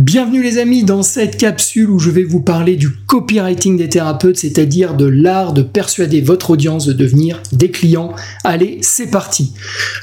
Bienvenue les amis dans cette capsule où je vais vous parler du copywriting des thérapeutes, c'est-à-dire de l'art de persuader votre audience de devenir des clients. Allez, c'est parti.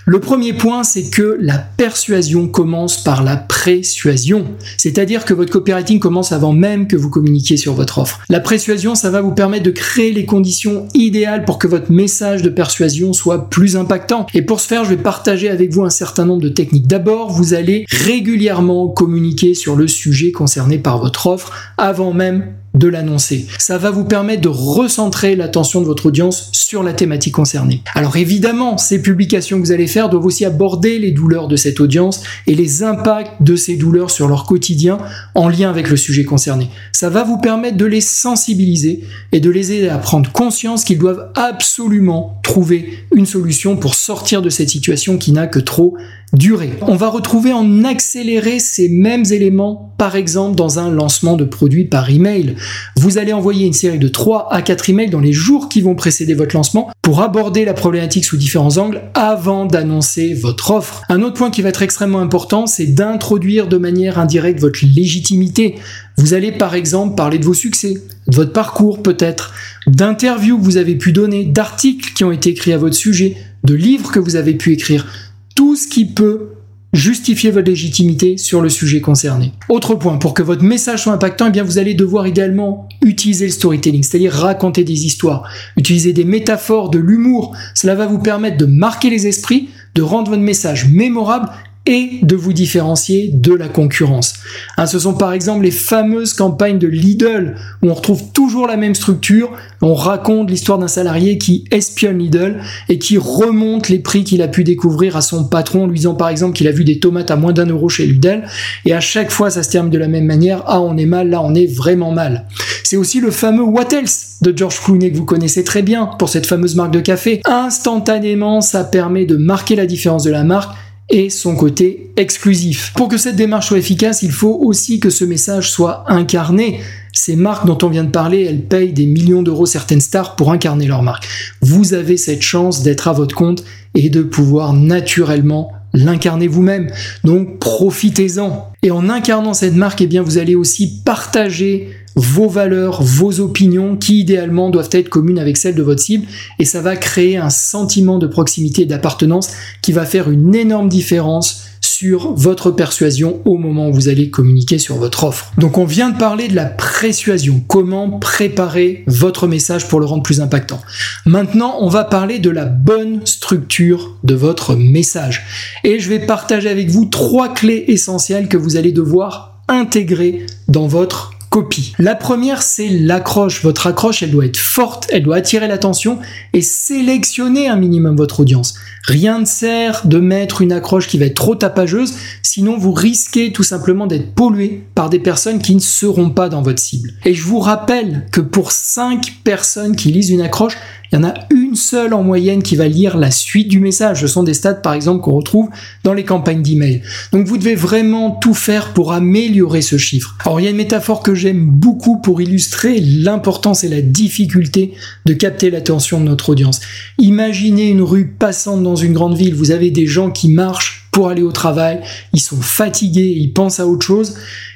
Le premier point, c'est que la persuasion commence par la persuasion, c'est-à-dire que votre copywriting commence avant même que vous communiquiez sur votre offre. La persuasion, ça va vous permettre de créer les conditions idéales pour que votre message de persuasion soit plus impactant. Et pour ce faire, je vais partager avec vous un certain nombre de techniques. D'abord, vous allez régulièrement communiquer sur le sujet concerné par votre offre avant même de l'annoncer. Ça va vous permettre de recentrer l'attention de votre audience sur la thématique concernée. Alors évidemment, ces publications que vous allez faire doivent aussi aborder les douleurs de cette audience et les impacts de ces douleurs sur leur quotidien en lien avec le sujet concerné. Ça va vous permettre de les sensibiliser et de les aider à prendre conscience qu'ils doivent absolument trouver une solution pour sortir de cette situation qui n'a que trop duré. On va retrouver en accéléré ces mêmes éléments, par exemple dans un lancement de produit par email. Vous allez envoyer une série de 3 à 4 emails dans les jours qui vont précéder votre lancement pour aborder la problématique sous différents angles avant d'annoncer votre offre. Un autre point qui va être extrêmement important, c'est d'introduire de manière indirecte votre légitimité. Vous allez par exemple parler de vos succès, de votre parcours peut-être, d'interviews que vous avez pu donner, d'articles qui ont été écrits à votre sujet, de livres que vous avez pu écrire tout ce qui peut justifier votre légitimité sur le sujet concerné. Autre point, pour que votre message soit impactant, eh bien vous allez devoir également utiliser le storytelling, c'est-à-dire raconter des histoires, utiliser des métaphores, de l'humour. Cela va vous permettre de marquer les esprits, de rendre votre message mémorable et de vous différencier de la concurrence. Hein, ce sont par exemple les fameuses campagnes de Lidl où on retrouve toujours la même structure, on raconte l'histoire d'un salarié qui espionne Lidl et qui remonte les prix qu'il a pu découvrir à son patron, lui disant par exemple qu'il a vu des tomates à moins d'un euro chez Lidl, et à chaque fois ça se termine de la même manière, ah on est mal, là on est vraiment mal. C'est aussi le fameux What else de George Clooney que vous connaissez très bien pour cette fameuse marque de café. Instantanément, ça permet de marquer la différence de la marque et son côté exclusif. Pour que cette démarche soit efficace, il faut aussi que ce message soit incarné. Ces marques dont on vient de parler, elles payent des millions d'euros certaines stars pour incarner leur marque. Vous avez cette chance d'être à votre compte et de pouvoir naturellement l'incarner vous-même. Donc profitez-en. Et en incarnant cette marque, eh bien, vous allez aussi partager vos valeurs, vos opinions qui idéalement doivent être communes avec celles de votre cible et ça va créer un sentiment de proximité et d'appartenance qui va faire une énorme différence sur votre persuasion au moment où vous allez communiquer sur votre offre. Donc on vient de parler de la persuasion, comment préparer votre message pour le rendre plus impactant? Maintenant, on va parler de la bonne structure de votre message. Et je vais partager avec vous trois clés essentielles que vous allez devoir intégrer dans votre la première, c'est l'accroche. Votre accroche, elle doit être forte, elle doit attirer l'attention et sélectionner un minimum votre audience. Rien ne sert de mettre une accroche qui va être trop tapageuse, sinon vous risquez tout simplement d'être pollué par des personnes qui ne seront pas dans votre cible. Et je vous rappelle que pour 5 personnes qui lisent une accroche, il y en a une seule en moyenne qui va lire la suite du message. Ce sont des stats, par exemple, qu'on retrouve dans les campagnes d'email. Donc vous devez vraiment tout faire pour améliorer ce chiffre. Alors il y a une métaphore que j'aime beaucoup pour illustrer l'importance et la difficulté de capter l'attention de notre audience. Imaginez une rue passante dans une grande ville. Vous avez des gens qui marchent pour aller au travail. Ils sont fatigués, ils pensent à autre chose.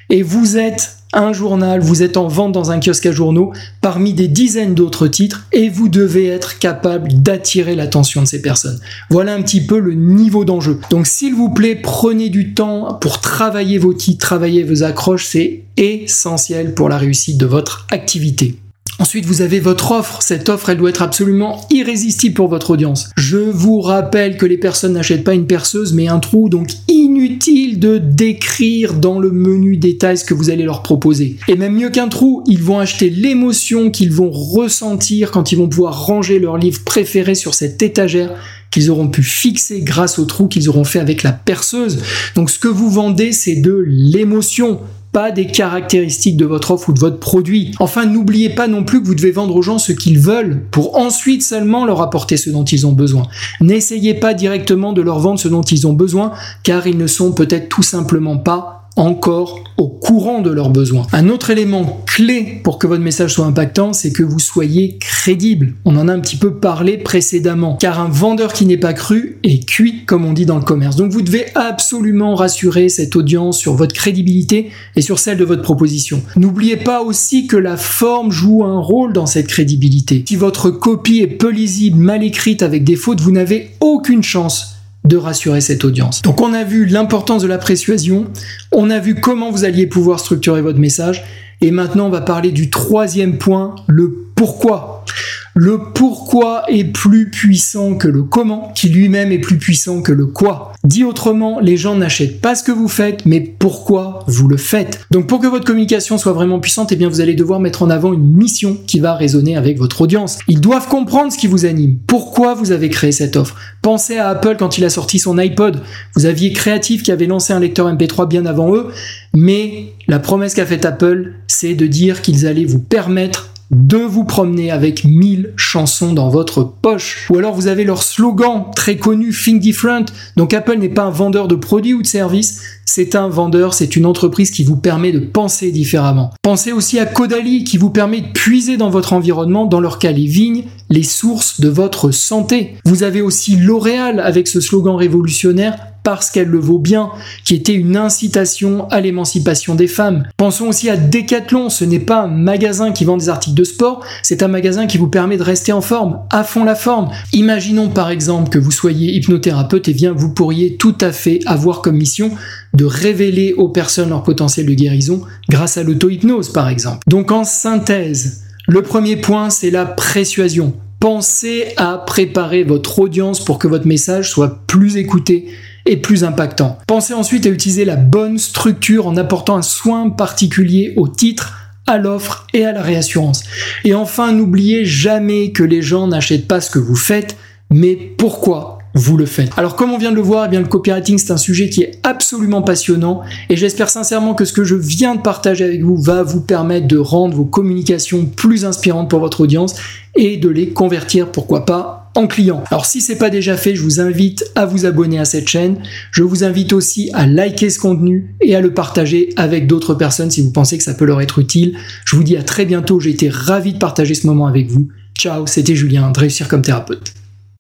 Et vous êtes un journal, vous êtes en vente dans un kiosque à journaux parmi des dizaines d'autres titres et vous devez être capable d'attirer l'attention de ces personnes. Voilà un petit peu le niveau d'enjeu. Donc s'il vous plaît, prenez du temps pour travailler vos titres, travailler vos accroches, c'est essentiel pour la réussite de votre activité. Ensuite, vous avez votre offre. Cette offre, elle doit être absolument irrésistible pour votre audience. Je vous rappelle que les personnes n'achètent pas une perceuse, mais un trou, donc inutile de décrire dans le menu détail ce que vous allez leur proposer. Et même mieux qu'un trou, ils vont acheter l'émotion qu'ils vont ressentir quand ils vont pouvoir ranger leur livre préféré sur cette étagère qu'ils auront pu fixer grâce au trou qu'ils auront fait avec la perceuse. Donc ce que vous vendez, c'est de l'émotion pas des caractéristiques de votre offre ou de votre produit. Enfin, n'oubliez pas non plus que vous devez vendre aux gens ce qu'ils veulent pour ensuite seulement leur apporter ce dont ils ont besoin. N'essayez pas directement de leur vendre ce dont ils ont besoin car ils ne sont peut-être tout simplement pas encore au courant de leurs besoins. Un autre élément clé pour que votre message soit impactant, c'est que vous soyez crédible. On en a un petit peu parlé précédemment, car un vendeur qui n'est pas cru est cuit, comme on dit dans le commerce. Donc vous devez absolument rassurer cette audience sur votre crédibilité et sur celle de votre proposition. N'oubliez pas aussi que la forme joue un rôle dans cette crédibilité. Si votre copie est peu lisible, mal écrite, avec des fautes, vous n'avez aucune chance de rassurer cette audience. Donc on a vu l'importance de la persuasion, on a vu comment vous alliez pouvoir structurer votre message, et maintenant on va parler du troisième point, le pourquoi. Le pourquoi est plus puissant que le comment, qui lui-même est plus puissant que le quoi. Dit autrement, les gens n'achètent pas ce que vous faites, mais pourquoi vous le faites. Donc pour que votre communication soit vraiment puissante, eh bien vous allez devoir mettre en avant une mission qui va résonner avec votre audience. Ils doivent comprendre ce qui vous anime, pourquoi vous avez créé cette offre? Pensez à Apple quand il a sorti son iPod. Vous aviez Creative qui avait lancé un lecteur MP3 bien avant eux, mais la promesse qu'a faite Apple, c'est de dire qu'ils allaient vous permettre de vous promener avec 1000 chansons dans votre poche. Ou alors vous avez leur slogan très connu Think Different. Donc Apple n'est pas un vendeur de produits ou de services, c'est un vendeur, c'est une entreprise qui vous permet de penser différemment. Pensez aussi à Caudalie qui vous permet de puiser dans votre environnement, dans leur cas les vignes, les sources de votre santé. Vous avez aussi L'Oréal avec ce slogan révolutionnaire parce qu'elle le vaut bien, qui était une incitation à l'émancipation des femmes. Pensons aussi à Decathlon, ce n'est pas un magasin qui vend des articles de sport, c'est un magasin qui vous permet de rester en forme, à fond la forme. Imaginons par exemple que vous soyez hypnothérapeute et bien vous pourriez tout à fait avoir comme mission de révéler aux personnes leur potentiel de guérison grâce à l'auto-hypnose par exemple. Donc en synthèse, le premier point c'est la persuasion. Pensez à préparer votre audience pour que votre message soit plus écouté et plus impactant. Pensez ensuite à utiliser la bonne structure en apportant un soin particulier au titre à l'offre et à la réassurance. Et enfin, n'oubliez jamais que les gens n'achètent pas ce que vous faites, mais pourquoi vous le faites. Alors comme on vient de le voir, eh bien le copywriting c'est un sujet qui est absolument passionnant et j'espère sincèrement que ce que je viens de partager avec vous va vous permettre de rendre vos communications plus inspirantes pour votre audience et de les convertir pourquoi pas en clients. Alors si c'est pas déjà fait, je vous invite à vous abonner à cette chaîne. Je vous invite aussi à liker ce contenu et à le partager avec d'autres personnes si vous pensez que ça peut leur être utile. Je vous dis à très bientôt, j'ai été ravi de partager ce moment avec vous. Ciao, c'était Julien de réussir comme thérapeute.